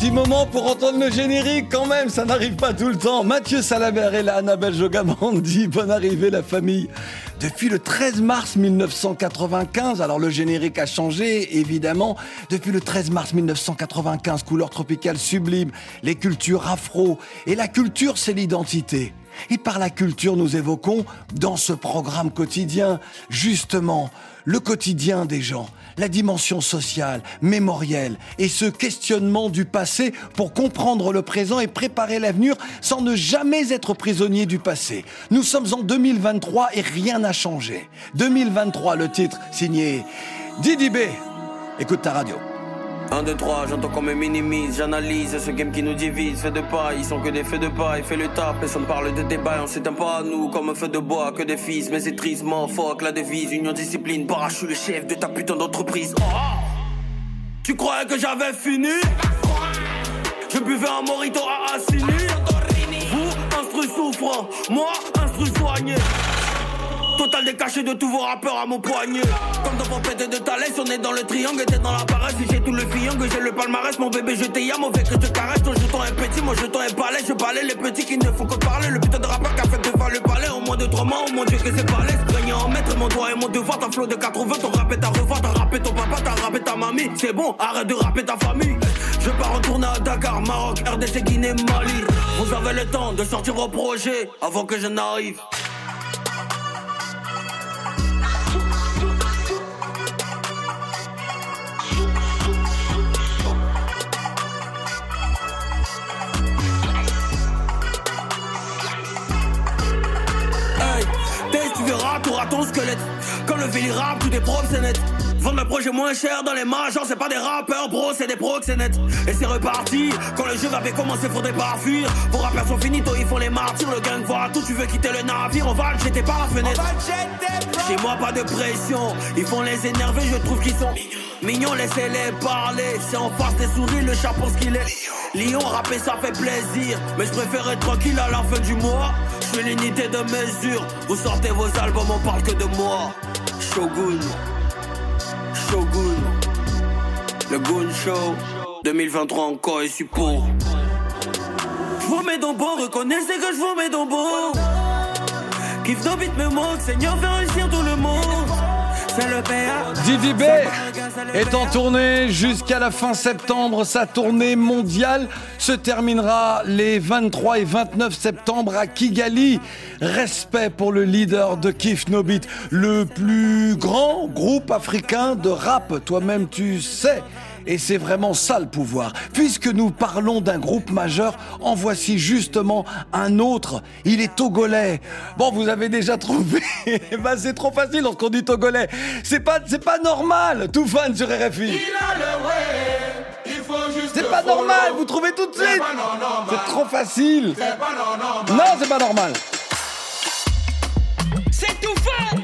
Petit moment pour entendre le générique quand même, ça n'arrive pas tout le temps. Mathieu Salabert est là, Annabelle Jogamandi, bonne arrivée la famille. Depuis le 13 mars 1995, alors le générique a changé évidemment, depuis le 13 mars 1995, couleur tropicale sublime, les cultures afro, et la culture c'est l'identité. Et par la culture, nous évoquons dans ce programme quotidien, justement, le quotidien des gens, la dimension sociale, mémorielle, et ce questionnement du passé pour comprendre le présent et préparer l'avenir sans ne jamais être prisonnier du passé. Nous sommes en 2023 et rien n'a changé. 2023, le titre signé Didi B. Écoute ta radio. 1, 2, 3, j'entends qu'on me minimise, j'analyse ce game qui nous divise, fait de pas, ils sont que des faits de pas, il fait le taf, personne parle de débat, on s'éteint pas à nous comme un feu de bois, que des fils, mais c'est tristement, fuck la devise, union discipline, bah le chef de ta putain d'entreprise. Oh. Tu croyais que j'avais fini? Je buvais un morito à Assini. Vous, instru souffrant, moi, instru soigné Total décaché de tous vos rappeurs à mon poignet. Comme dans Pompette de Thalès, on est dans le triangle, t'es dans la paresse. J'ai tout le fiangle, j'ai le palmarès. Mon bébé, je t'ai mauvais que je caresse. Ton jeton est petit, mon jeton est palais. Je balais les petits qui ne font que parler. Le putain de rappeur qui a fait devant le palais. Au moins de trois mois, oh mon dieu, que c'est balèze. Craignant en maître, mon doigt et mon devoir. T'as flot de 80, ton rap est ta revoir. T'as rappé ton papa, t'as rappé ta mamie. C'est bon, arrête de rapper ta famille. Je pars retourner à Dakar, Maroc, RDC, Guinée, Mali. Vous avez le temps de sortir vos projets avant que je n'arrive. T'auras ton squelette. Comme le véli rap, tout est net. Vendre le projet moins cher dans les majors, c'est pas des rappeurs, bro, c'est des pros, c'est net. Et c'est reparti. Quand le jeu va bien commencer, faudrait pas fuir. Vos rappeurs sont finito, ils font les martyrs. Le gang voit tout, tu veux quitter le navire, on va le jeter par la fenêtre. Chez moi, pas de pression. Ils font les énerver, je trouve qu'ils sont mignons, laissez-les parler. C'est en face des souris, le chat pense qu'il est. Lyon, rapper, ça fait plaisir. Mais je préfère être tranquille à la fin du mois. Je suis l'unité de mesure. Vous sortez vos albums, on parle que de moi. Shogun. Shogun. Le Goon Show. 2023 encore et support. Je vous mets dans bon, reconnaissez que je vous mets dans bon. Kiff nos beats me manque, Seigneur fait réussir tout le monde. C'est le PA. Didi B est en tournée jusqu'à la fin septembre. Sa tournée mondiale se terminera les 23 et 29 septembre à Kigali. Respect pour le leader de Kif Nobit, le plus grand groupe africain de rap. Toi-même, tu sais. Et c'est vraiment ça le pouvoir. Puisque nous parlons d'un groupe majeur, en voici justement un autre. Il est togolais. Bon, vous avez déjà trouvé. bah, c'est trop facile lorsqu'on dit togolais. C'est pas, c'est pas normal. Tout fan sur RFI. C'est pas normal. Vous trouvez tout de suite. C'est trop facile. Non, c'est pas normal. C'est tout fait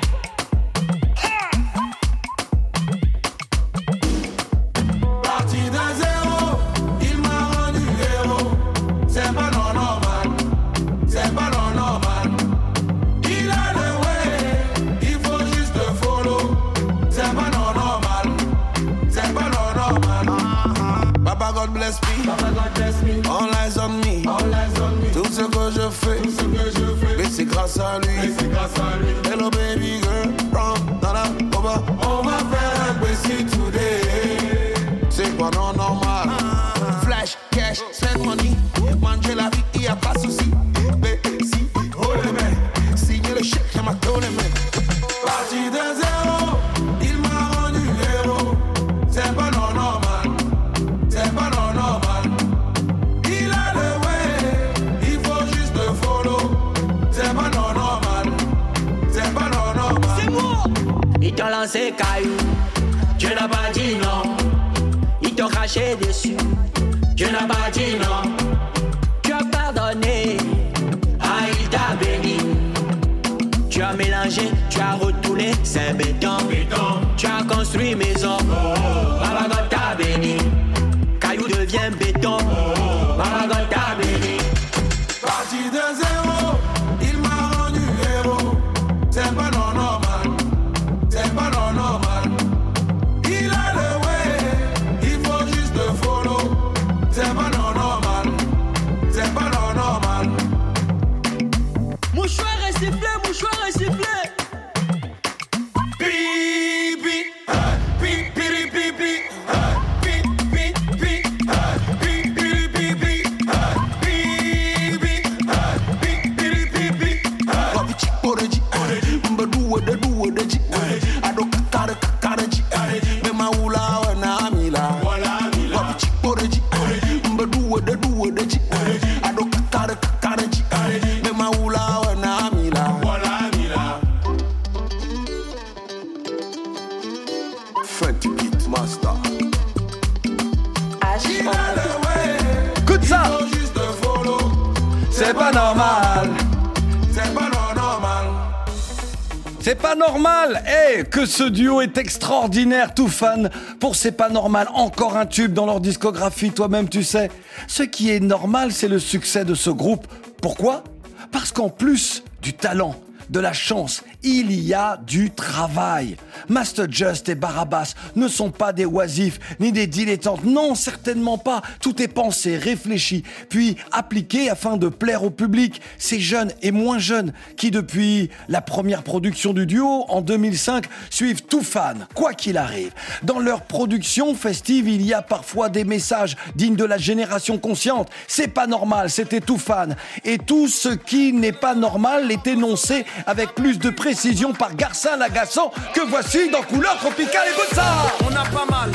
God bless me, all eyes on me. Tout ce que je fais, c'est grâce à lui. Hello baby Ils t'ont craché dessus. Dieu n'a pas dit non. do what they do. Ce duo est extraordinaire, tout fan. Pour C'est pas normal, encore un tube dans leur discographie, toi-même tu sais. Ce qui est normal, c'est le succès de ce groupe. Pourquoi? Parce qu'en plus du talent, de la chance, il y a du travail. Master Just et Barabbas ne sont pas des oisifs ni des dilettantes. Non, certainement pas. Tout est pensé, réfléchi, puis appliqué afin de plaire au public. Ces jeunes et moins jeunes qui, depuis la première production du duo en 2005, suivent tout fan, quoi qu'il arrive. Dans leur production festive, il y a parfois des messages dignes de la génération consciente. C'est pas normal, c'était tout fan. Et tout ce qui n'est pas normal est énoncé avec plus de précision par Garcin Lagasson que voici dans Couleur Tropicale. Écoute ça On a pas mal.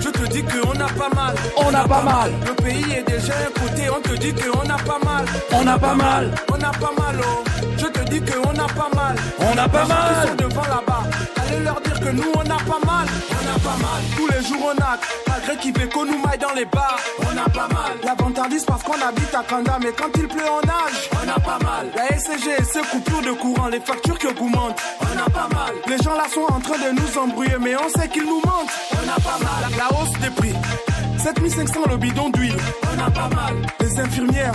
Je te dis qu'on a pas mal. On a pas mal. Le pays est déjà écouté. On te dit qu'on a pas mal. On a pas mal. On a pas mal, oh. Je te dis qu'on a pas mal. On a pas mal. sont devant là-bas. Allez leur dire que nous on a pas mal. On a pas mal. Tous les jours on a. Malgré qu'il fait qu'on nous maille dans les bars. On a pas mal. Habite à Kanda. Mais quand il pleut on nage. On a pas mal. La SCG et ses coupures de courant. Les factures qui augmentent. On a pas mal. Les gens là sont en train de nous embrouiller. Mais on sait qu'ils nous mentent. On a pas mal. La, la hausse des prix. 7500 le bidon d'huile. On a pas mal. Les infirmières.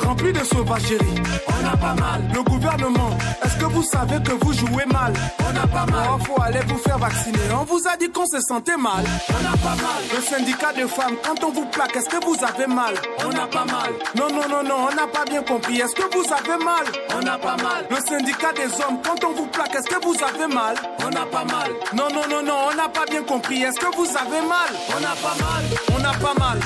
Remplies de sauvagerie. On a pas mal. Le gouvernement. Est-ce que vous savez que vous jouez mal On a pas mal. Oh, faut aller vous faire vacciner. On vous a dit qu'on se sentait mal. On a pas mal. Le syndicat de femmes. Quand on vous plaque, est-ce que vous avez mal On a pas mal. Non, non, non, non. On n'a pas bien compris. Est-ce que vous avez mal On a pas mal. Le syndicat des hommes. Quand on vous plaque, est-ce que vous avez mal On a pas mal. Non, non, non, non. On n'a pas bien compris. Est-ce que vous avez mal On a pas mal. On a pas mal.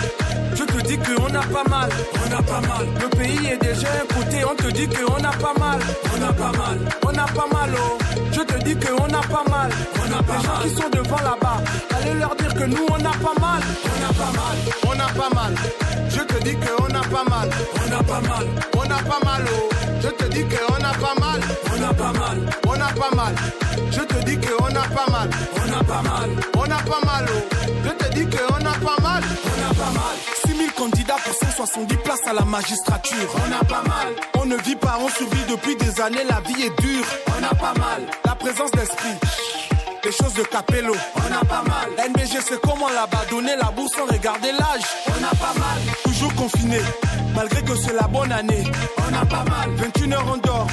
Je te dis qu'on a pas mal. On a pas mal. Le pays est déjà écouté. On te dit qu'on a pas mal. On a pas mal. On a pas mal, oh. Je te dis qu'on a pas mal. On a pas Les gens qui sont devant là-bas. Allez leur dire que nous on a pas mal. On a pas mal. On a pas mal. Je te dis qu'on a pas mal. On a pas mal. On a pas mal, oh. Je te dis qu'on a pas mal. On a pas mal. On a pas mal. Je te dis qu'on a pas mal. On a pas mal. On a pas mal, oh. Je te dis qu'on pour 170 places à la magistrature. On a pas mal. On ne vit pas, on survit depuis des années, la vie est dure. On a pas mal. La présence d'esprit. Les choses de Capello, on a pas mal. NBG, c'est comment là-bas? Donner la bourse sans regarder l'âge. On a pas mal. Toujours confiné, malgré que c'est la bonne année. On a pas mal. 21 heures on dort,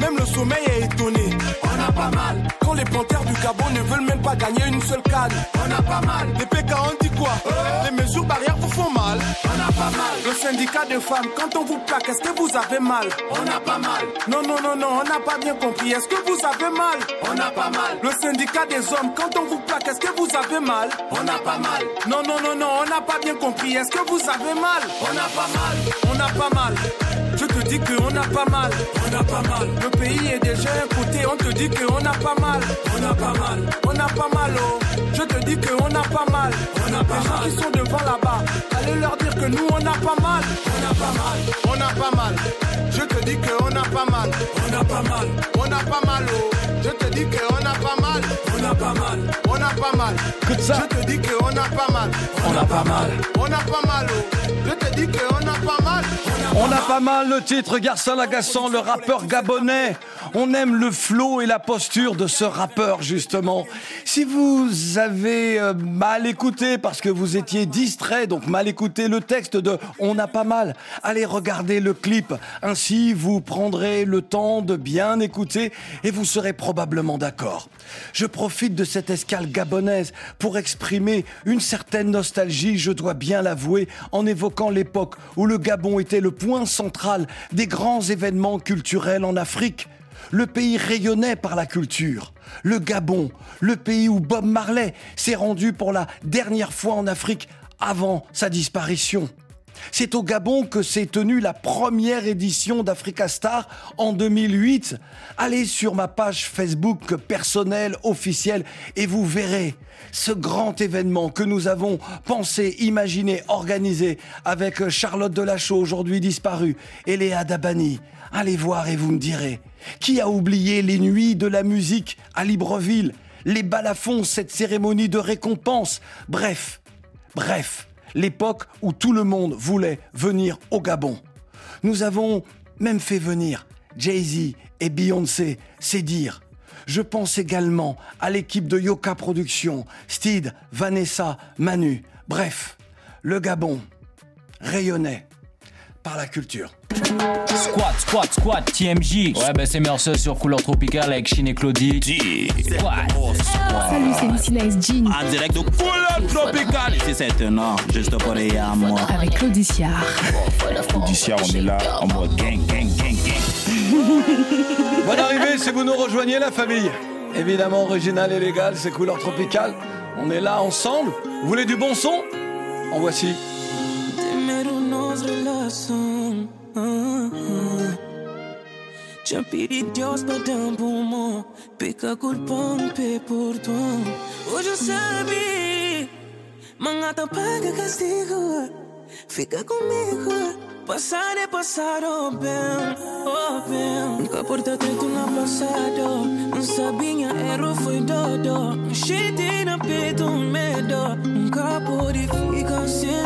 même le sommeil est étonné. On a pas mal. Quand les panthères du Gabon ne veulent même pas gagner une seule canne. On a pas mal. Les PK, on dit quoi? Les mesures barrières vous font mal. On a pas mal. Le syndicat de femmes, quand on vous plaque, est-ce que vous avez mal? On a pas mal. Non, non, non, non, on n'a pas bien compris. Est-ce que vous avez mal? On a pas mal. Le syndicat des hommes, quand on vous plaque, est-ce que vous avez mal? On a pas mal. Non, non, non, non, on n'a pas bien compris. Est-ce que vous avez mal? On a pas mal. On a pas mal. Je te dis qu'on a pas mal. On a pas mal. Le pays est déjà écouté. On te dit qu'on a pas mal. On a pas mal. On a pas mal, oh. Je te dis qu'on a pas mal. On a pas Les gens qui sont devant là-bas. Allez leur dire que nous on a pas mal. On a pas mal. On a pas mal. Je te dis qu'on a pas mal. On a pas mal. On a pas mal, oh. Je te dis qu'on a pas mal. On a pas mal. ça. Je te dis qu'on a pas mal. On a pas mal. On a pas mal. oh. Je te dis qu'on a pas mal. On a pas mal le titre Garçon agaçant, le rappeur gabonais. On aime le flow et la posture de ce rappeur justement. Si vous avez euh, mal écouté parce que vous étiez distrait, donc mal écouté le texte de On a pas mal, allez regarder le clip. Ainsi vous prendrez le temps de bien écouter et vous serez probablement d'accord. Je profite de cette escale gabonaise pour exprimer une certaine nostalgie, je dois bien l'avouer, en évoquant l'époque où le Gabon était le point central des grands événements culturels en Afrique. Le pays rayonnait par la culture. Le Gabon, le pays où Bob Marley s'est rendu pour la dernière fois en Afrique avant sa disparition. C'est au Gabon que s'est tenue la première édition d'Africa Star en 2008. Allez sur ma page Facebook personnelle officielle et vous verrez ce grand événement que nous avons pensé, imaginé, organisé avec Charlotte Delachaux, aujourd'hui disparue, et Léa Dabani. Allez voir et vous me direz. Qui a oublié les nuits de la musique à Libreville, les balafons, cette cérémonie de récompense? Bref, bref, l'époque où tout le monde voulait venir au Gabon. Nous avons même fait venir Jay-Z et Beyoncé, c'est dire. Je pense également à l'équipe de Yoka Productions, Steed, Vanessa, Manu. Bref, le Gabon rayonnait par la culture. Squat, squat, squat, TMJ. Ouais, ben c'est Merceau sur couleur tropicale avec Chine et Claudie. Squat. Salut, c'est Lucy Nice Jean. En direct de couleur tropicale. Ici c'est un an, juste pour à moi. Avec Claudiciard. Claudiciard, on est là en mode gang, gang, gang, gang. Bonne arrivée si vous nous rejoignez la famille. Évidemment original et légal, c'est couleur tropicale. On est là ensemble. Vous voulez du bon son? En voici. Já pedi Deus pra dar um bom Pica culpão, pe por tu. Hoje eu sabe, mangata paga castigo. Fica comigo. Passar é passado, bem, oh bem. Nunca porta-te tu na passado. Não sabia, erro foi dodo. Shit na peito, medo. Nunca pode ficar sem.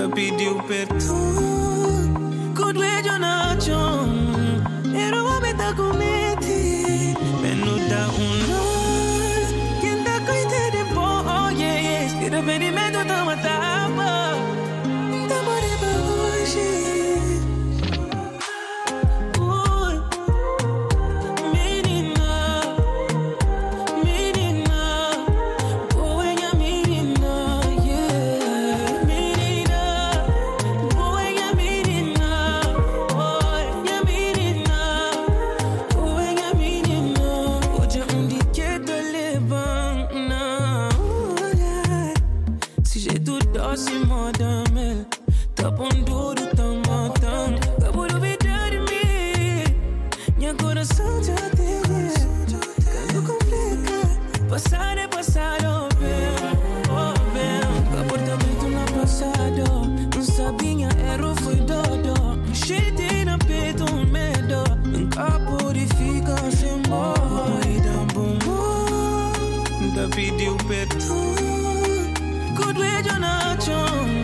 itabidi want to be ero wametakumia passado, bem, oh bem. Comportamento no passado, não sabia, erro foi dodo. Shit na peito, medo, nunca pude ficar sem boy. Dá bom, nunca pediu perdão. Good way, Jonathan.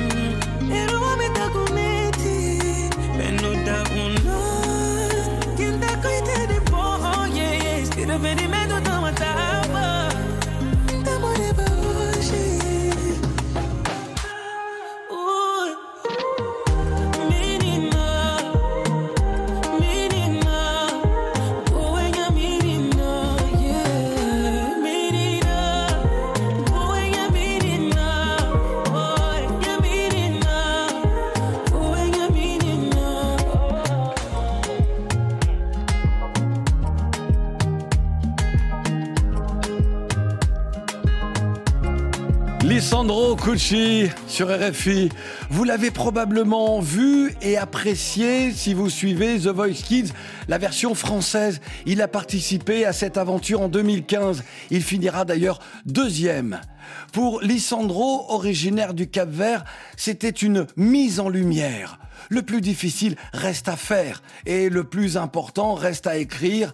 Sur RFI. Vous l'avez probablement vu et apprécié si vous suivez The Voice Kids, la version française. Il a participé à cette aventure en 2015. Il finira d'ailleurs deuxième. Pour Lissandro, originaire du Cap Vert, c'était une mise en lumière. Le plus difficile reste à faire et le plus important reste à écrire.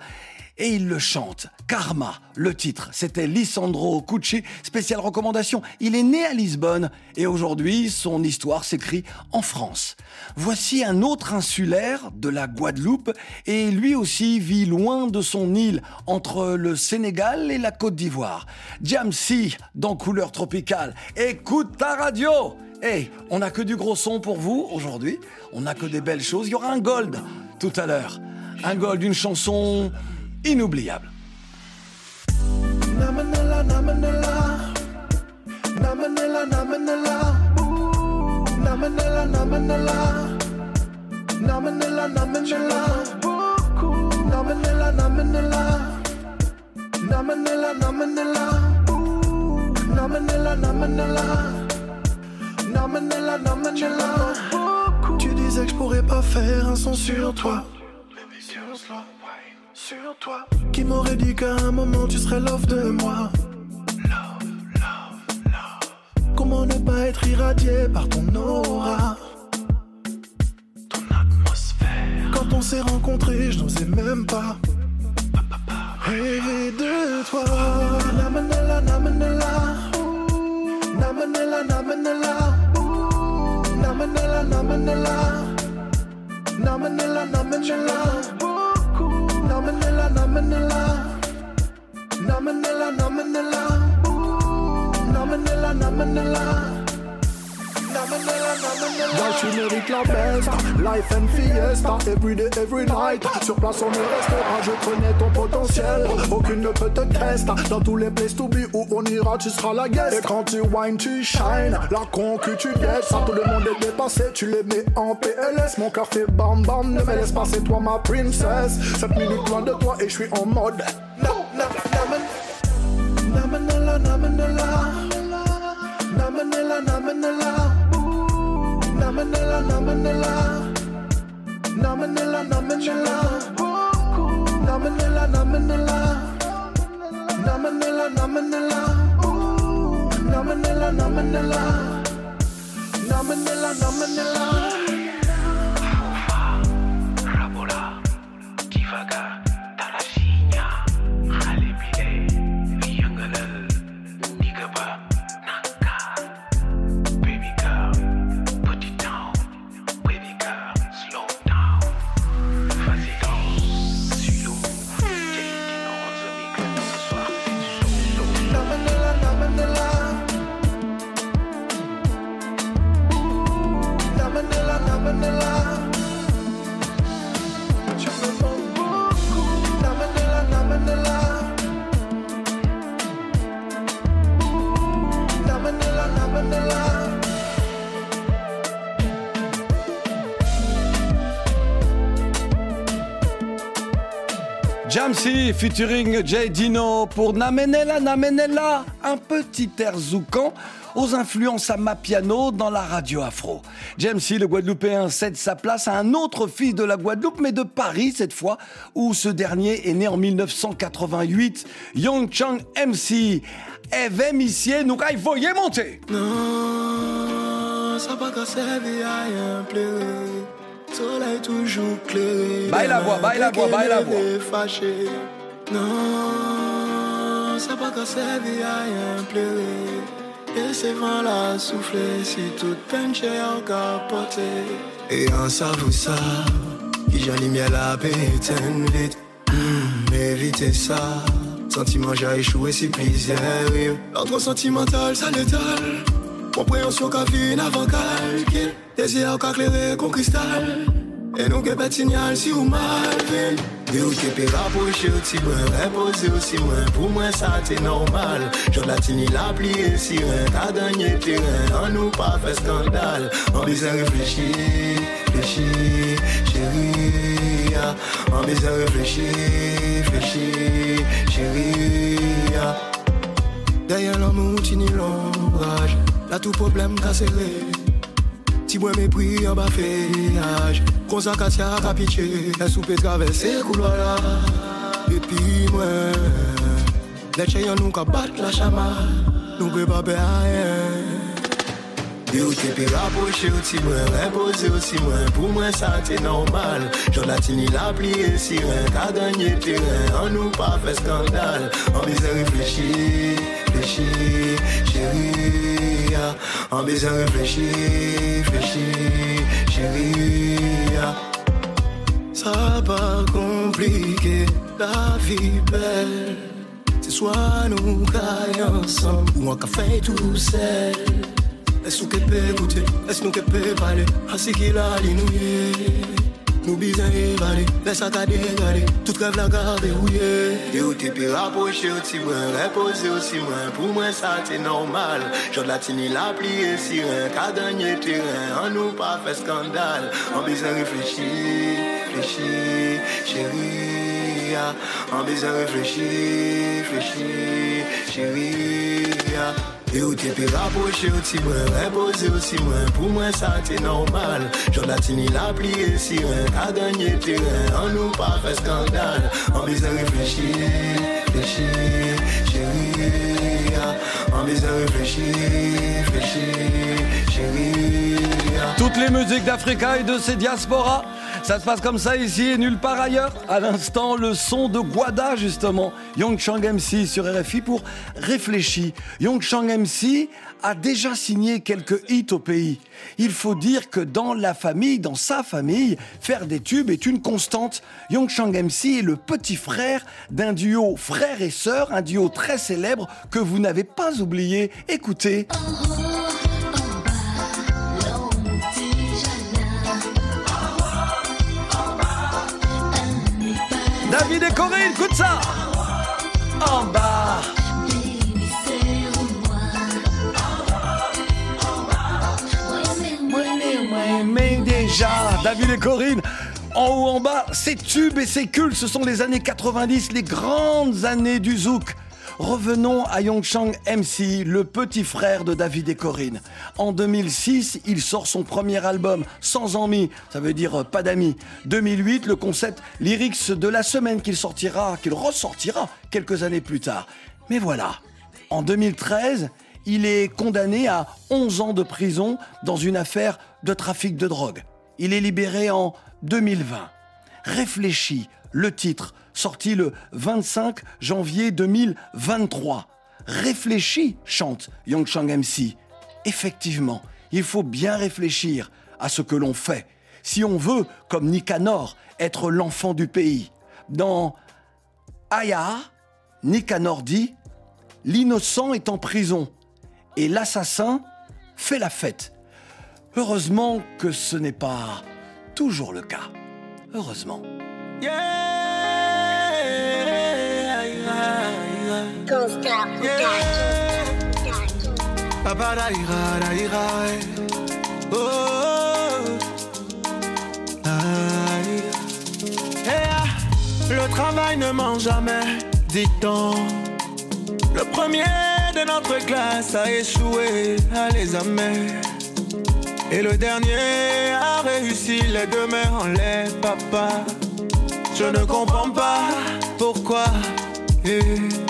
Et il le chante. Karma, le titre, c'était Lisandro Cucci, spéciale recommandation. Il est né à Lisbonne et aujourd'hui son histoire s'écrit en France. Voici un autre insulaire de la Guadeloupe et lui aussi vit loin de son île entre le Sénégal et la Côte d'Ivoire. Jamsi dans couleur tropicale. Écoute ta radio Hey, on n'a que du gros son pour vous aujourd'hui. On n'a que des belles choses. Il y aura un gold tout à l'heure. Un gold d'une chanson inoubliable. Tu disais que je pourrais pas faire un son sur toi sur toi. Qui m'aurait dit qu'à un moment tu serais l'offre de moi? Comment ne pas être irradié par ton aura? Ton atmosphère. Quand on s'est rencontrés, je n'osais même pas rêver de toi. Namanela, namanela Namanela, namanela Namanela, namanela Namanela, namanela nominella, nominella, nominella, ooh, nominella, nominella. Moi tu mérites la best? Life and fiesta Every day, every night. Sur place on est restera Je connais ton potentiel. Aucune ne peut te tester. Dans tous les places to be Où on ira tu seras la guest. Et quand tu whine tu shine. La concu tu guettes. Ça tout le monde est dépassé. Tu les mets en PLS Mon cœur fait bam bam. Ne me laisse pas c'est toi ma princesse. 7 minutes loin de toi Et je suis en mode Na menela, na Namanilla, Namanilla, Namanilla, Namanilla, Namanilla, Namanilla, Namanilla, Namanilla, Namanilla. Jamsi featuring Jay Dino pour Namenela Namenela, un petit air aux influences à ma piano dans la radio afro. Jamsi, le Guadeloupéen, cède sa place à un autre fils de la Guadeloupe, mais de Paris cette fois, où ce dernier est né en 1988, Young Chang MC. Eve Missier, nous il voyez monter. Non, ça à. Soleil toujours clair. Baille la voix, baille la voix, baille la voix. Fâché. Non, ça pas qu'à servir à rien pleurer. Et c'est vent la souffler si toute peine encore porté. Et en savou ça, qui j'en lumière la pétaine vite. Hmm, évitez ça. Sentiment j'ai échoué si plaisir. L'ordre sentimental, ça l'étale. Compréhension qu'a fin avant calque Désir qu'a clairé qu'on cristal Et nous qu'est signal si ou mal vil Vil qui rapprocher aussi moi Reposer aussi moi Pour moi ça c'est normal. Je la tini la plie et si rien Ta terrain En nous pas fait scandale. En bise réfléchir Réfléchir Chérie ah. En bise réfléchir Réfléchir Chérie ah. Derrière l'amour tini l'ombrage. Là tout problème qu'a serré Si moi mépris en bas feuillage Katia qu'a pitié. La soupe traverser couloir là. Et puis moi Les chiens nous battre la chama. Nous peut pas rien. Yo te pi rapproche aussi moins, reposer aussi moins Pour moi ça c'est normal. J'en latini la plié siren Ka gagné terrain, en nous pas fait scandale. En baiser réfléchir, réfléchir, chérie. En baiser réfléchir, réfléchir, chérie. Ça pas compliqué, la vie belle. C'est soit nous gagnons ensemble Ou qu'a fait tout seul. Est-ce que peut écouter, est-ce que peut parler? Ainsi qu'il a dit nous y Nous bisons évaler, laisse à garder, garder Toute rêve la garde rouillée. Yo t'es pi rapproché aussi moins, reposer aussi moins Pour moi ça c'est normal. J'en latini la plié siren Ka gagné terrain, en nous pas fait scandale. En besoin réfléchir, réfléchir, chérie ya. En besoin réfléchir, réfléchir, chérie ya. Yo t'es pi rapproché aussi moins, reposer aussi moins Pour moi ça c'est normal J'en latini la plié siren Ka gagné terrain, en nous pas fait scandale En besoin réfléchir, réfléchir, chérie ya. En besoin réfléchir, réfléchir, chérie. Toutes les musiques d'Africa et de ses diasporas. Ça se passe comme ça ici et nulle part ailleurs. À l'instant, le son de Guada, justement. Young Chang MC sur RFI pour réfléchir. Young Chang MC a déjà signé quelques hits au pays. Il faut dire que dans la famille, dans sa famille, faire des tubes est une constante. Young Chang MC est le petit frère d'un duo frère et sœur, un duo très célèbre que vous n'avez pas oublié. Écoutez. David et Corinne, écoute ça. En bas. Mais déjà, David et Corinne, en haut, en bas, ces tubes et ces cultes, ce sont les années 90, les grandes années du zouk. Revenons à Yongchang MC, le petit frère de David et Corinne. En 2006, il sort son premier album, Sans Amis, ça veut dire euh, pas d'amis. 2008, le concept Lyrics de la semaine qu'il sortira, qu'il ressortira quelques années plus tard. Mais voilà, en 2013, il est condamné à 11 ans de prison dans une affaire de trafic de drogue. Il est libéré en 2020. Réfléchis, le titre, sorti le 25 janvier 2023. Réfléchis, chante Young Chang MC. Effectivement, il faut bien réfléchir à ce que l'on fait. Si on veut, comme Nicanor, être l'enfant du pays. Dans Aya, Nicanor dit L'innocent est en prison et l'assassin fait la fête. Heureusement que ce n'est pas toujours le cas. Heureusement. Papa ouais. Oh. Eh ah, le travail ne ment jamais, dit-on. Le premier de notre classe a échoué à l'examen. Et le dernier a réussi les deux mains en l'air, papa. Je ne comprends pas pourquoi. eh.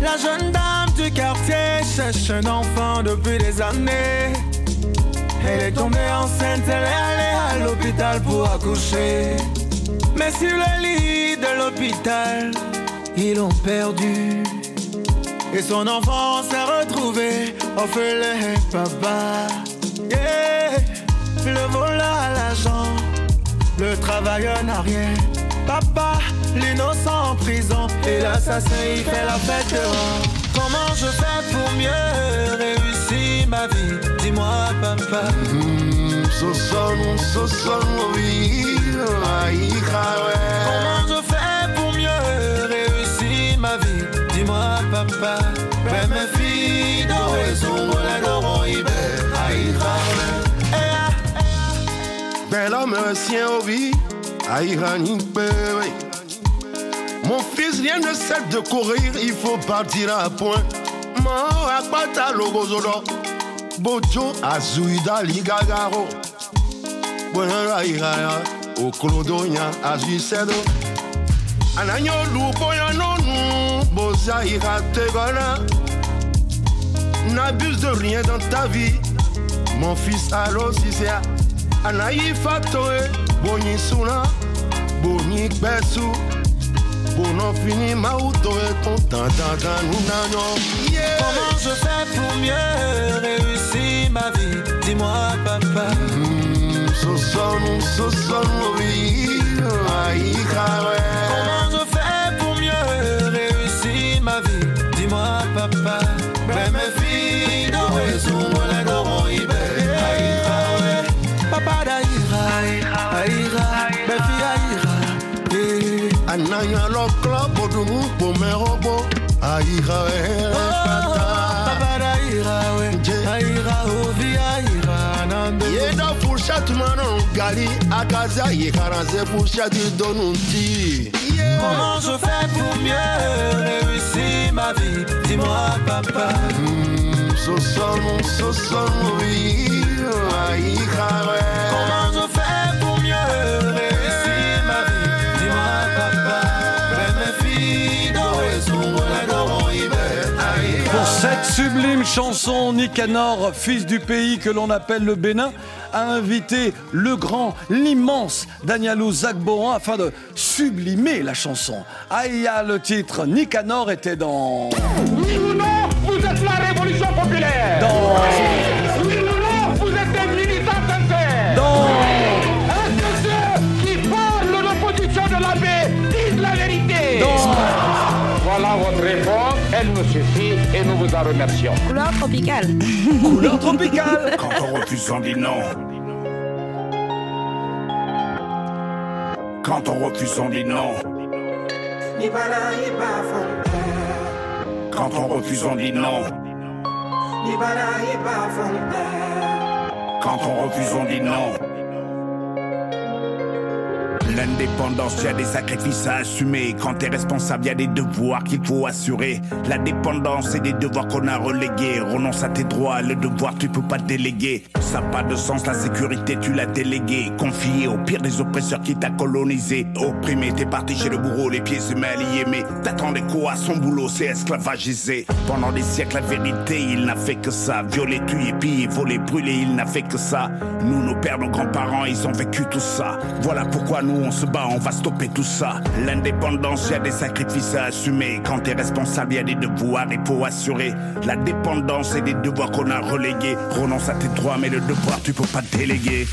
La jeune dame du quartier cherche un enfant depuis des années. Elle est tombée enceinte, elle est allée à l'hôpital pour accoucher. Mais sur le lit de l'hôpital, ils l'ont perdu. Et son enfant s'est retrouvé orphelin, papa. Yeah. Le voleur à l'argent, le travailleur n'a rien. Papa, l'innocent en prison. Et l'assassin il fait la fête dehors. Comment je fais pour mieux réussir ma vie? Dis-moi, papa. So son, so son, oui, aïe, Comment je fais pour mieux réussir ma vie? Dis-moi, papa. Ben mes filles, d'oraison, voilà l'oron, ibe, aïe, Ben l'homme sien au vie, aïe. Mon fils, rien ne cesse de courir, il faut partir à point. Mo akpata logozolo, bojo azuida ligagaro. Buena ira okolodonya azuisedo. Ananyo lupo ya nonu, boza ira tegona. N'abuse de rien dans ta vie, Mon fils alo si c'est Anaï factoré Boni suna Boni besu Bono fini ma outore Content Comment je fais pour mieux réussir ma vie? Dis-moi papa. Mm, So son, so son, oui Aïe, kawe Comment Aïra, eh, pata Papa d'Aïra ouais Aïra oh vie Aïra Nande Yeda furshatu manon gali akaza yekaraze furshatu donunti Comment je fais pour mieux réussir ma vie Dis-moi papa So son, so son, oui Aïe, kawe Comment sublime chanson, Nicanor, fils du pays que l'on appelle le Bénin, a invité le grand, l'immense Danielou Zagboran afin de sublimer la chanson. Aïe, le titre, Nicanor était dans... Non, vous êtes la révolution populaire Dans... elle suffit et nous vous en remercions. Couleur tropicale. Couleur tropicale Quand on refuse, on dit non. Quand on refuse, on dit non. Quand on refuse, on dit non. Quand on refuse, on dit non. L'indépendance, y a des sacrifices à assumer. Quand t'es responsable, y a des devoirs qu'il faut assurer. La dépendance, c'est des devoirs qu'on a relégués. Renonce à tes droits, le devoir, tu peux pas déléguer. Ça n'a pas de sens, la sécurité, tu l'as délégué. Confié au pire des oppresseurs qui t'a colonisé. Opprimé, t'es parti chez le bourreau, les pieds humains liés. Mais t'attendais quoi Son boulot, c'est esclavagisé. Pendant des siècles, la vérité, il n'a fait que ça. Violer, tuer, piller, voler, brûler, il n'a fait que ça. Nous, nos pères, nos grands-parents, ils ont vécu tout ça. Voilà pourquoi nous, on se bat, on va stopper tout ça. L'indépendance, y a des sacrifices à assumer. Quand t'es responsable, y a des devoirs, il faut assurer. La dépendance, c'est des devoirs qu'on a relégués. Renonce à tes droits, mais le devoir, tu peux pas déléguer.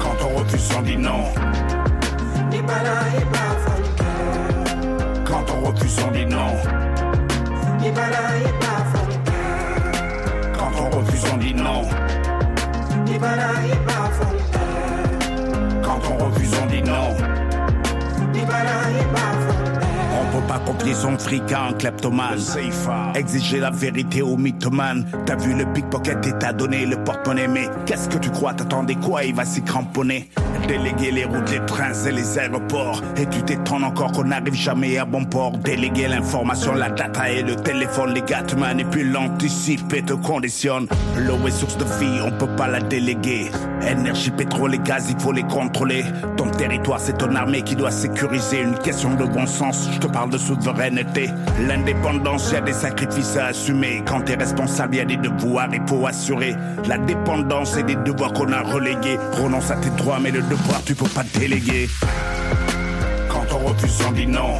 Quand on refuse, on dit non. Quand on refuse, on dit non. Quand on refuse, on dit non. Quand on refuse, on dit non. On peut pas copier son fric à un kleptomane. Exiger la vérité au mythomane. T'as vu le pickpocket et t'as donné le porte-monnaie. Mais qu'est-ce que tu crois? T'attendais quoi? Il va s'y cramponner. Déléguer les routes, les trains et les aéroports. Et tu t'étonnes encore qu'on n'arrive jamais à bon port. Déléguer l'information, la data et le téléphone. Les gars te manipulent, anticipent et te conditionnent. L'eau est source de vie, on peut pas la déléguer. Énergie, pétrole et gaz, il faut les contrôler. Ton territoire, c'est ton armée qui doit sécuriser. Une question de bon sens, je te parle de souveraineté. L'indépendance, y a des sacrifices à assumer. Quand t'es responsable, y a des devoirs, il faut assurer. La dépendance et des devoirs qu'on a relégués. Renonce à tes droits, mais le devoir, tu peux pas déléguer. Quand on refuse, on dit non.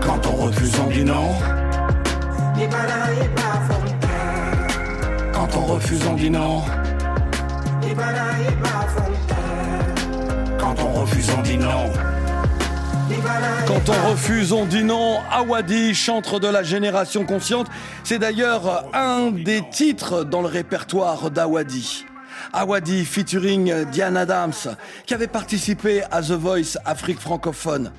Quand on refuse, on dit non. Quand on refuse, on dit non. Quand on refuse, on dit non. Quand on refuse, on dit non. Awadi, chantre de la génération consciente, c'est d'ailleurs un des titres dans le répertoire d'Awadi. Awadi featuring Diane Adams, qui avait participé à The Voice Afrique francophone.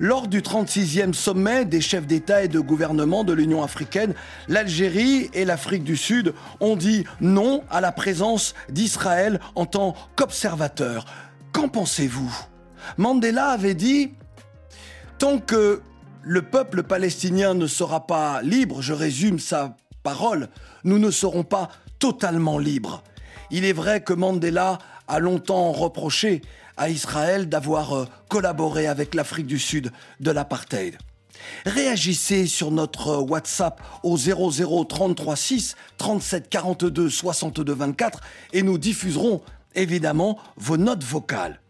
Lors du 36e sommet des chefs d'État et de gouvernement de l'Union africaine, l'Algérie et l'Afrique du Sud ont dit non à la présence d'Israël en tant qu'observateur. Qu'en pensez-vous? Mandela avait dit Tant que le peuple palestinien ne sera pas libre, je résume sa parole, nous ne serons pas totalement libres. Il est vrai que Mandela a longtemps reproché à Israël d'avoir euh, collaboré avec l'Afrique du Sud de l'apartheid. Réagissez sur notre WhatsApp au 00 33 6 37 42 62 24 et nous diffuserons évidemment vos notes vocales.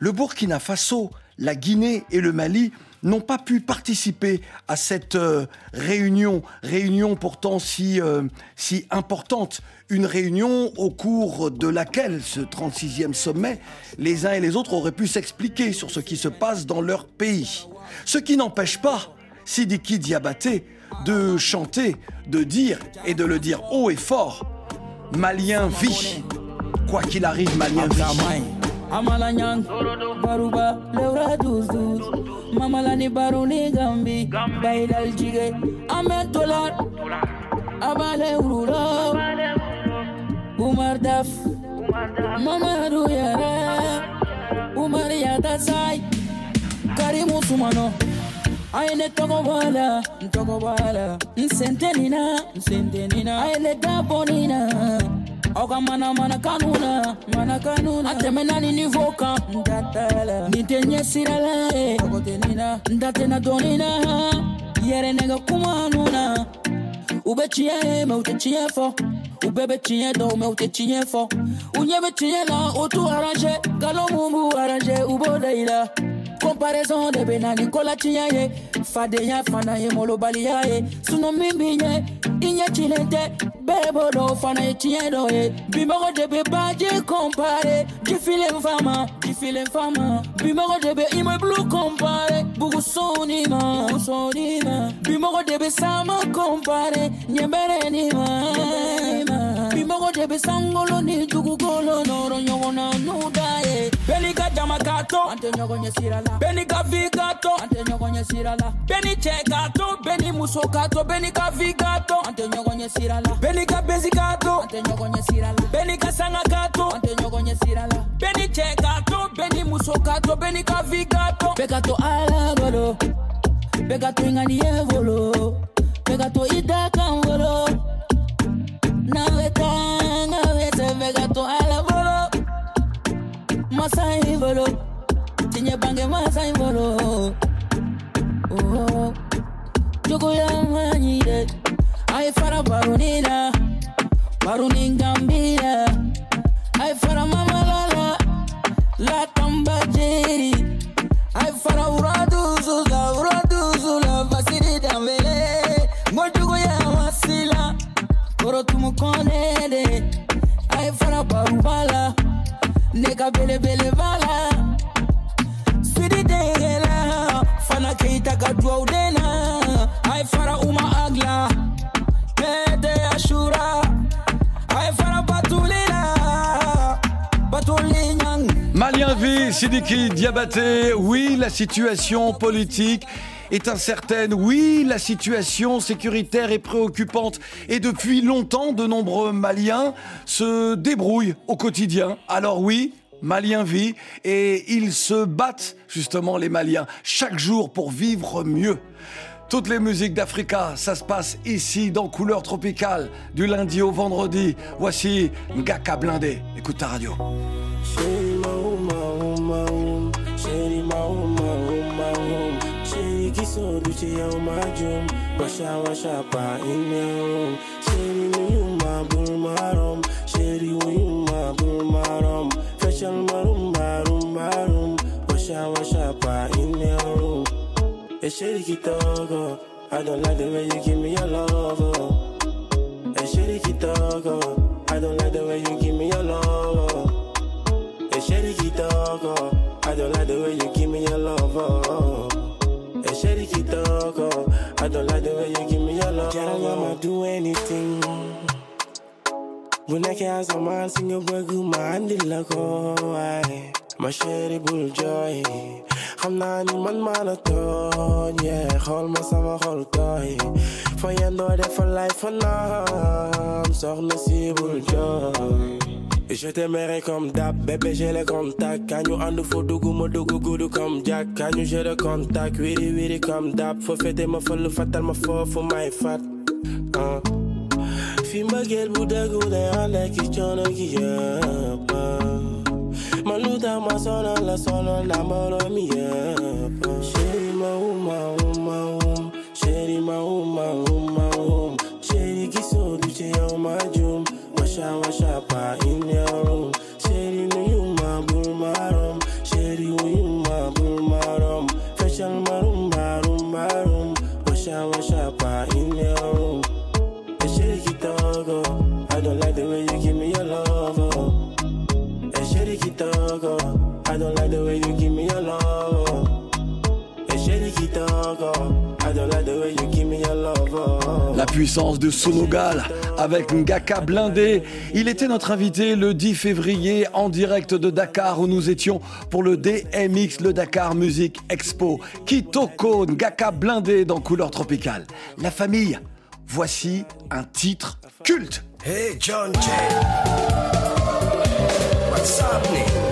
Le Burkina Faso, la Guinée et le Mali n'ont pas pu participer à cette euh, réunion, réunion pourtant si, euh, si importante, une réunion au cours de laquelle, ce 36e sommet, les uns et les autres auraient pu s'expliquer sur ce qui se passe dans leur pays. Ce qui n'empêche pas Sidiki Diabaté de chanter, de dire et de le dire haut et fort. Malien vit. Quoi qu'il arrive, Malien vit. amala nyang baruba lewra duzduz mamalani baruni gambi baydal jige. Amet dolar abale urula umar daf mamaru yara umar yata sai karimu sumano aile togobala togobala nsentenina nsentenina aile dabonina Oga mana mana kanuna mana kanuna. Atemena ni nivoka, ndatala ni tenye sirala e na ndatena donina. Yere nega kuma nuna ube chiye me ute chiye fo. Ube be chiye do me ute chiye fo. Unye be la otu aranje galo mumbu aranje ubo deila comparaison de bena nikola tiɲɛ ye fadenya fana ye molobaliya ye min b'i ɲɛ i ɲɛ cilen tɛ bɛɛ b'o dɔ fana ye tiɲɛ dɔ ye bimɔgɔ de baji compare. Jifilen fama jifilen fama bimɔgɔ de bɛ immeuble compare. Bugusow ni ma. Bugusow ni ma. Bimɔgɔ de bɛ sama compare. Ɲɛbɛrɛ ni ma. Ma bimɔgɔ de bɛ ni dugukolo nɔrɔ ɲɔgɔn na n'u da ye bɛɛ n'i ka jama k'a to an tɛ ɲɔgɔn ɲɛ sira la la beni ka vi ka tɔ an tɛ ɲɔgɔn ɲɛ sira la beni cɛ k'a to beni muso k'a to beni ka vi k'a to an tɛ ɲɔgɔn ɲɛ sira la beni ka besi k'a to an tɛ ɲɔgɔn ɲɛ sira la beni ka sanga k'a to an tɛ ɲɔgɔn ɲɛ sira la beni cɛ k'a to beni muso k'a to beni ka vi k'a to ka to ala bolo bɛɛ ka to i bolo bɛɛ ka to i da kan bolo nawe kanga wese bɛɛ ka to ala bolo masa i bolo tinye bange masai volo. Oh, jogo ya manyide, ay fara barunina, baruningambira, ay fara mamalala, la tamba jeri, ay fara uraduzula, uraduzula, vasiri mojugo ya wasila, koro tumukonede, ay fara barubala, neka bele bele bala, kadwa udena, Sidiki Diabaté, oui, la situation politique est incertaine, oui, la situation sécuritaire est préoccupante. Et depuis longtemps, de nombreux Maliens se débrouillent au quotidien. Alors oui, Maliens vit et ils se battent, justement les Maliens, chaque jour pour vivre mieux. Toutes les musiques d'Africa, ça se passe ici dans Couleur Tropicale, du lundi au vendredi. Voici Ngaka Blindé. Écoute ta radio. Special marumba, rumba, rum Washa, washa, pa in your room Eshiriki togo I don't like the way you give me your love, oh. Eshiriki togo I don't like the way you give me your love, oh. Eshiriki togo I don't like the way you give me your love, oh. Eshiriki togo I don't like the way you give me your love. Girl, I'ma do anything. When I can't some man sing a boy, good man, the luck, oh, I. My sherry bull joy. I'm not in man marathon, yeah. Hold myself a hold toy. For you know that for life for now. I'm so bull joy. Et Je t'aimerai comme d'hab, bébé j'ai le contact Quand you andu fo dugu mo dugu gudu comme Jack? You j'ai le contact, wiri wiri comme d'hab Faut fêter ma folle fatal ma fo for my fat uh. Fi mbëggeel bu dëggu day ànd ak ki coono gi yëpp Man lu tax ma sonal la sonal na mbooloo Sonogal avec Ngaka blindé. Il était notre invité le 10 février en direct de Dakar où nous étions pour le DMX, le Dakar Music Expo. Kitoko Ngaka blindé dans couleur tropicale. La famille, voici un titre culte. Hey John J. What's?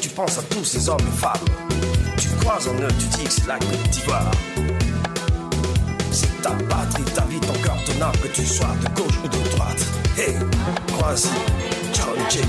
Tu penses à tous ces hommes et femmes. Tu croises en eux, tu dis que c'est la Côte d'Ivoire. C'est ta patrie, ta vie, ton cœur, ton âme, que tu sois de gauche ou de droite. Hey, crois-y, John J.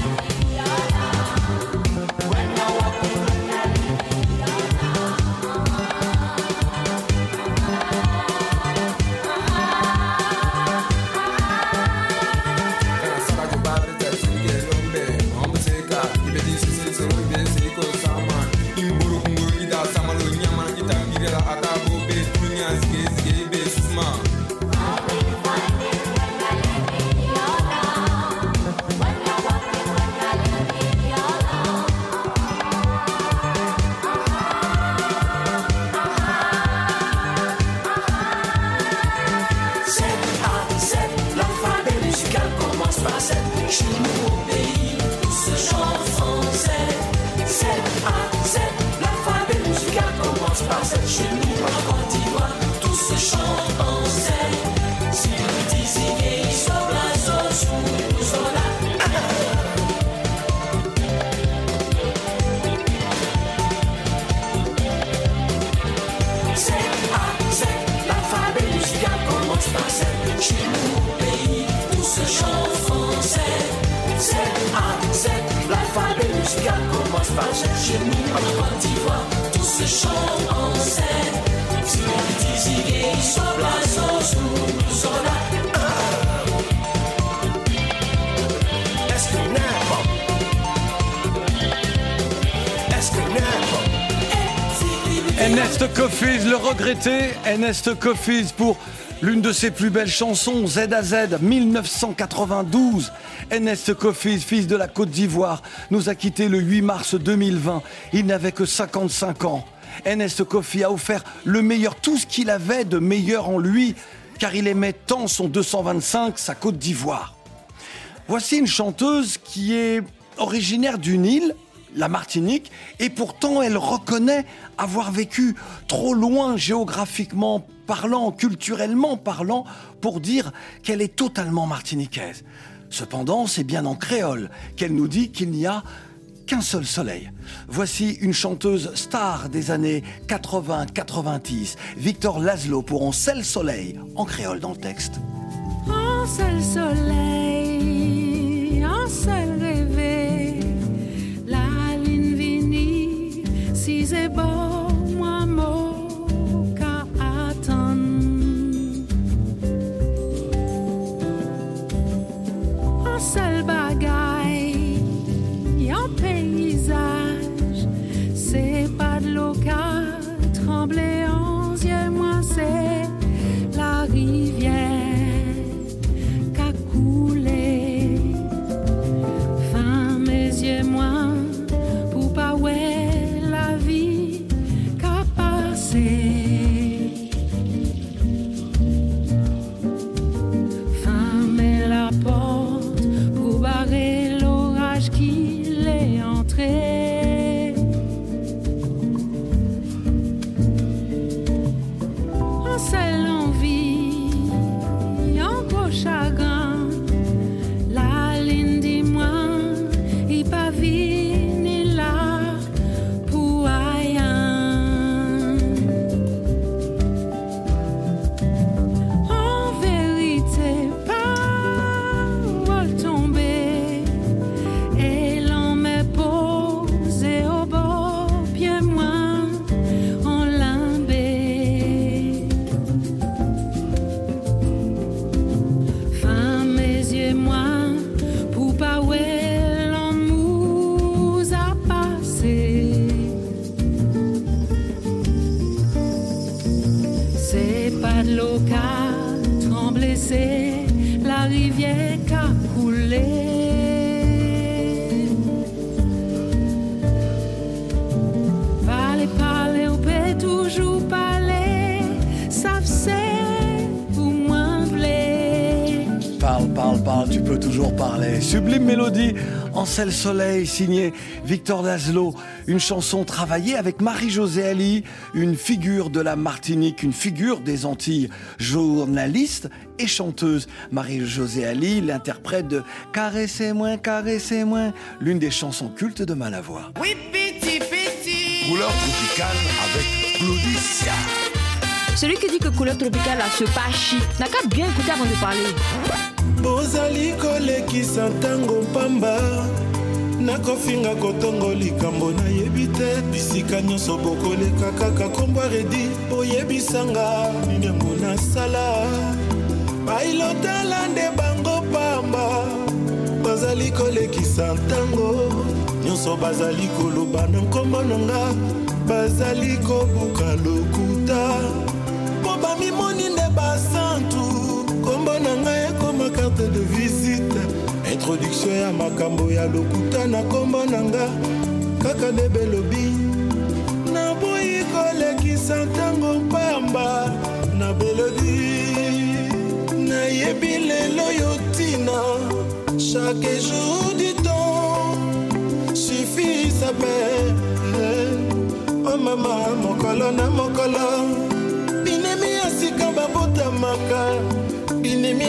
Z. Chez nous en Côte d'Ivoire, tout se chante en Z. Si disiez, il soit blazo, sous nous en là. Est-ce que n'importe Est-ce que n'importe Ernest Coffees, le regretté Ernest Coffees pour l'une de ses plus belles chansons, Z à Z, 1992. Ernest Coffees, fils de la Côte d'Ivoire, nous a quittés le 8 mars 2020. Il n'avait que 55 ans. Ernest Coffey a offert le meilleur, tout ce qu'il avait de meilleur en lui, car il aimait tant son 225, sa Côte d'Ivoire. Voici une chanteuse qui est originaire d'une île, la Martinique, et pourtant elle reconnaît avoir vécu trop loin géographiquement parlant, culturellement parlant, pour dire qu'elle est totalement martiniquaise. Cependant, c'est bien en créole qu'elle nous dit qu'il n'y a qu'un seul soleil. Voici une chanteuse star des années 80-90, Victor Laszlo pour Un seul soleil, en créole dans le texte. Soleil, seul bagaille, un paysage, c'est pas de parle, tu peux toujours parler. Sublime mélodie, Ansel Soleil, signé Victor Laszlo. Une chanson travaillée avec Marie-Josée Ali, une figure de la Martinique, une figure des Antilles, journaliste et chanteuse. Marie-Josée Ali, l'interprète de Caressez-moi, caressez-moi, l'une des chansons cultes de Malavoie. Oui, petit, petit. Couleur tropicale avec Claudicia. Celui qui dit que couleur tropicale a ce pas chic n'a qu'à bien écouter avant de parler. bozali kolekisa ntango pamba nakofinga kotongo likambo nayebi te. Bisika nyonso bokoleka kaka kombo redi boyebisanga nini yango nasala. Bailotala nde bango pamba. Bazali kolekisa ntango. Nyonso bazali koloba na nkombo na nga. Bazali kobuka lokuta bamimoni nde basantu nkombo na ngai ekoma carte de visite. Introduction ya makambo ya lokuta na nkombo na nga. Kaka nde belobi. Naboyi kolekisa ntango pamba. Na belodi nayebi lelo yo chaque jour du temps suffit sape o mama mokolo na mokolo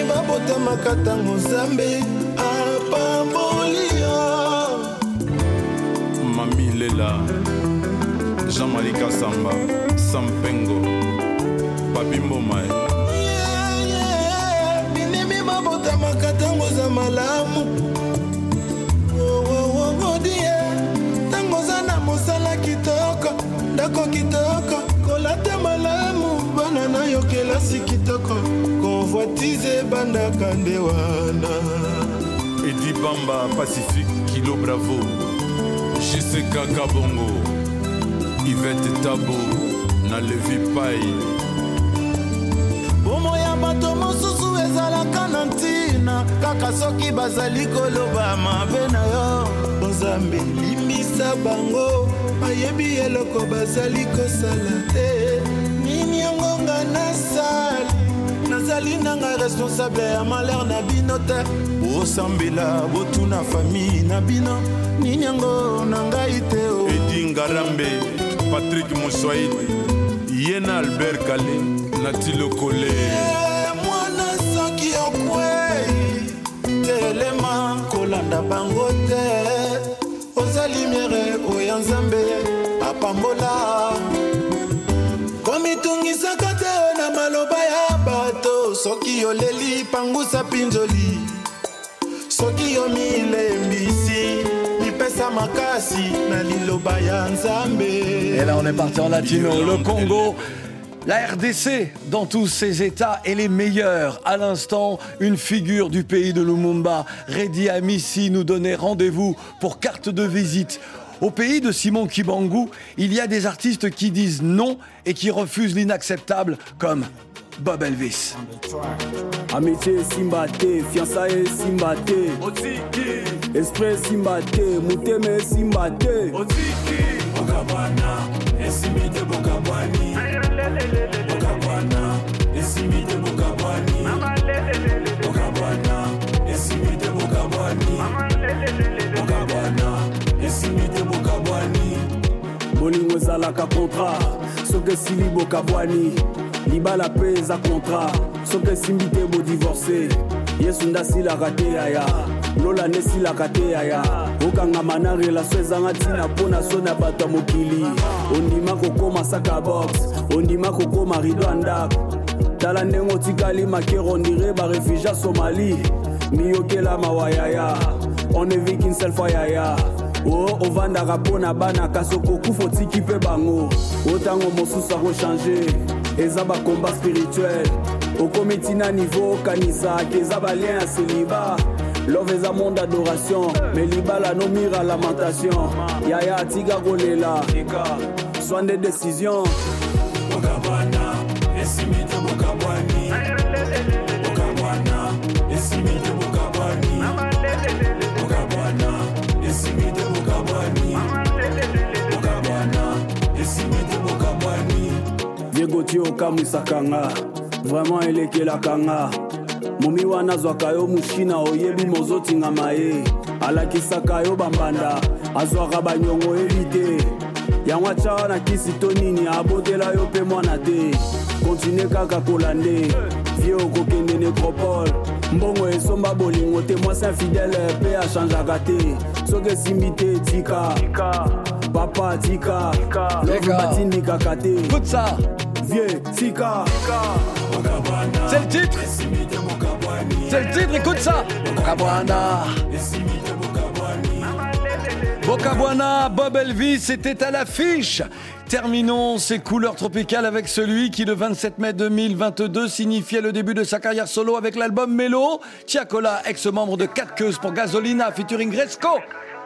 binemi babotamaka ntango nzambe apamboli yo mami lela jean malika samba sampengo papi mboma binemi babotamaka ntango za malamu. Ntango oza na mosala kitoko ndako kitoko kolata malamu. Bana na yo kelasi kitoko convoitise ebandaka nde wana. Edi bamba pacifique kilo bravo. Jck kabongo ivete tabo na levi pai bomo ya bato mosusu ezalaka na ntina. Kaka soki bazali koloba mabe na yo. Nzambe limbisa bango. Bayebi eloko bazali kosala te nazali nanga responsable ya malheur na bino te. Bosambela botuna famille na bino nini yango na ngai te o edi ngarambe patrik moswaili ye na albert kale natilo kole. Mwana soki okwei telema kolanda bango te. Oza limiere oya nzambe apambola. Komitungisaka te na maloba ya Et là, on est parti en latino. Le Congo, la RDC, dans tous ses états, est les meilleurs. À l'instant, une figure du pays de Lumumba, Redi Amissi, nous donnait rendez-vous pour carte de visite. Au pays de Simon Kibangu, il y a des artistes qui disent non et qui refusent l'inacceptable, comme Bob Elvis. Amitié simba te, fiançailles simba te Esprit simba te, muteme simba te Bokabwana, esimite bokabwani. Bokabwana, esimite bokabwani. Bokabwana, esimite bokabwani. Bokabwana, esimite bokabwani. bolingo ezalaka contrat soki esili bokabwani libala mpe eza contrat. Soki esimbi te bodivorce yesu nde asilaka te yaya lola nde esilaka te yaya okangama na relation ezanga ntina mpo na so na bato ya mokili. Ondima kokóma saka box. Ondima kokóma rido ya ndako. Tala ndenge otikali makero ondire barefugie ya somali miyokela mawa yaya. On ne vit qu'une seule fois yaya. O ovandaka mpo na bana kasi okokufa otiki mpe bango. O ntango mosusu akochange eza bakomba spirituel. Okomi ntina nivo okanisaka eza balien ya seliba love eza monde adoration me libala nomira lamentation. Yaya atika kolela swa nde décision akamwisaka nga vraimen elekelaka nga momi wana azwaka yo mushina oyebi mozotingama ye. Alakisaka yo bambanda azwaka banyongo oyebi te. Yango atya wana kisi to nini abotela yo mpe mwana te. Kontine kaka kolande vie okokende nécropole mbongo esomba bolingo te mwasi infidele mpe achangeaka te. Soki esimbi te tika. Papa tika. Love batindikaka te C'est le titre C'est le titre, écoute ça Bokabwana, Bob Elvis était à l'affiche Terminons ces couleurs tropicales avec celui qui, le 27 mai 2022, signifiait le début de sa carrière solo avec l'album Mélo. Tiakola, ex-membre de 4 Queues pour Gasolina, featuring Gresco.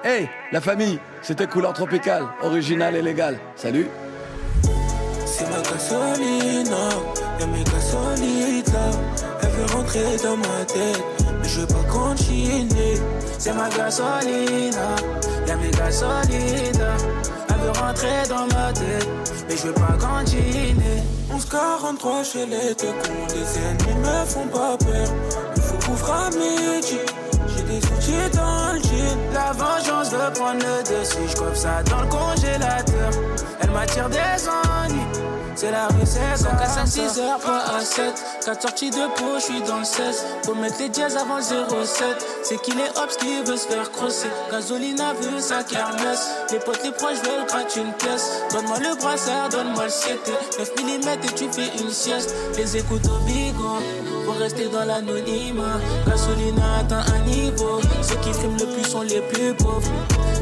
Hey, la famille, c'était couleur tropicale, originale et légale. Salut C'est ma gasolina, y'a mes gasolites là. Elle veut rentrer dans ma tête, mais je veux pas continuer. C'est ma gasolina, y'a mes gasolites là. Elle veut rentrer dans ma tête, mais je veux pas continuer. 1143 chez les deux cons, les ennemis me font pas peur. Il faut couvrir à midi. J'ai des outils dans le jean. La vengeance veut prendre le dessus. Je ça dans le congélateur. Elle m'attire des ennuis. C'est la rue, c'est ça. 4, 5, 6 heures, pas à 7. 4 sorties de peau, je suis dans le 16. Faut mettre les dièses avant le 07. C'est qu'il est hops qui veut se faire crosser. Gasolina veut sa kermesse. Les potes, les proches veulent gratter une pièce. Donne-moi le brassard, donne-moi le 7. 9 mm et tu fais une sieste. Les écoutes au bigot. Pour rester dans l'anonymat. Gasolina atteint un niveau. Ceux qui fument le plus sont les plus pauvres.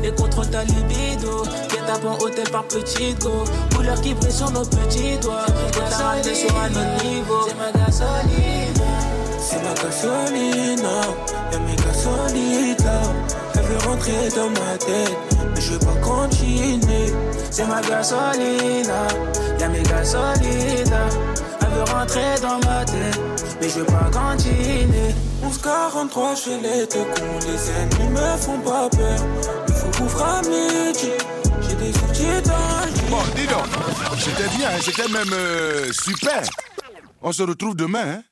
Et contrôle ta libido. Guet en hôtel par petit go. Couleur qui brille sur nos petits doigts. Et t'as raté sur un autre niveau. C'est ma gasolina. C'est ma gasolina. Y'a mes gasolites là. Elle veut rentrer dans ma tête. Mais je veux pas continuer. C'est ma gasolina. Y'a mes gasolites là. Elle veut rentrer dans ma tête. Mais je veux pas continuer. 1143 chez les deux cons. Les ennemis me font pas peur. À midi. J'ai des outils dans Bon, dis donc, c'était bien, hein, c'était même euh, super. On se retrouve demain, hein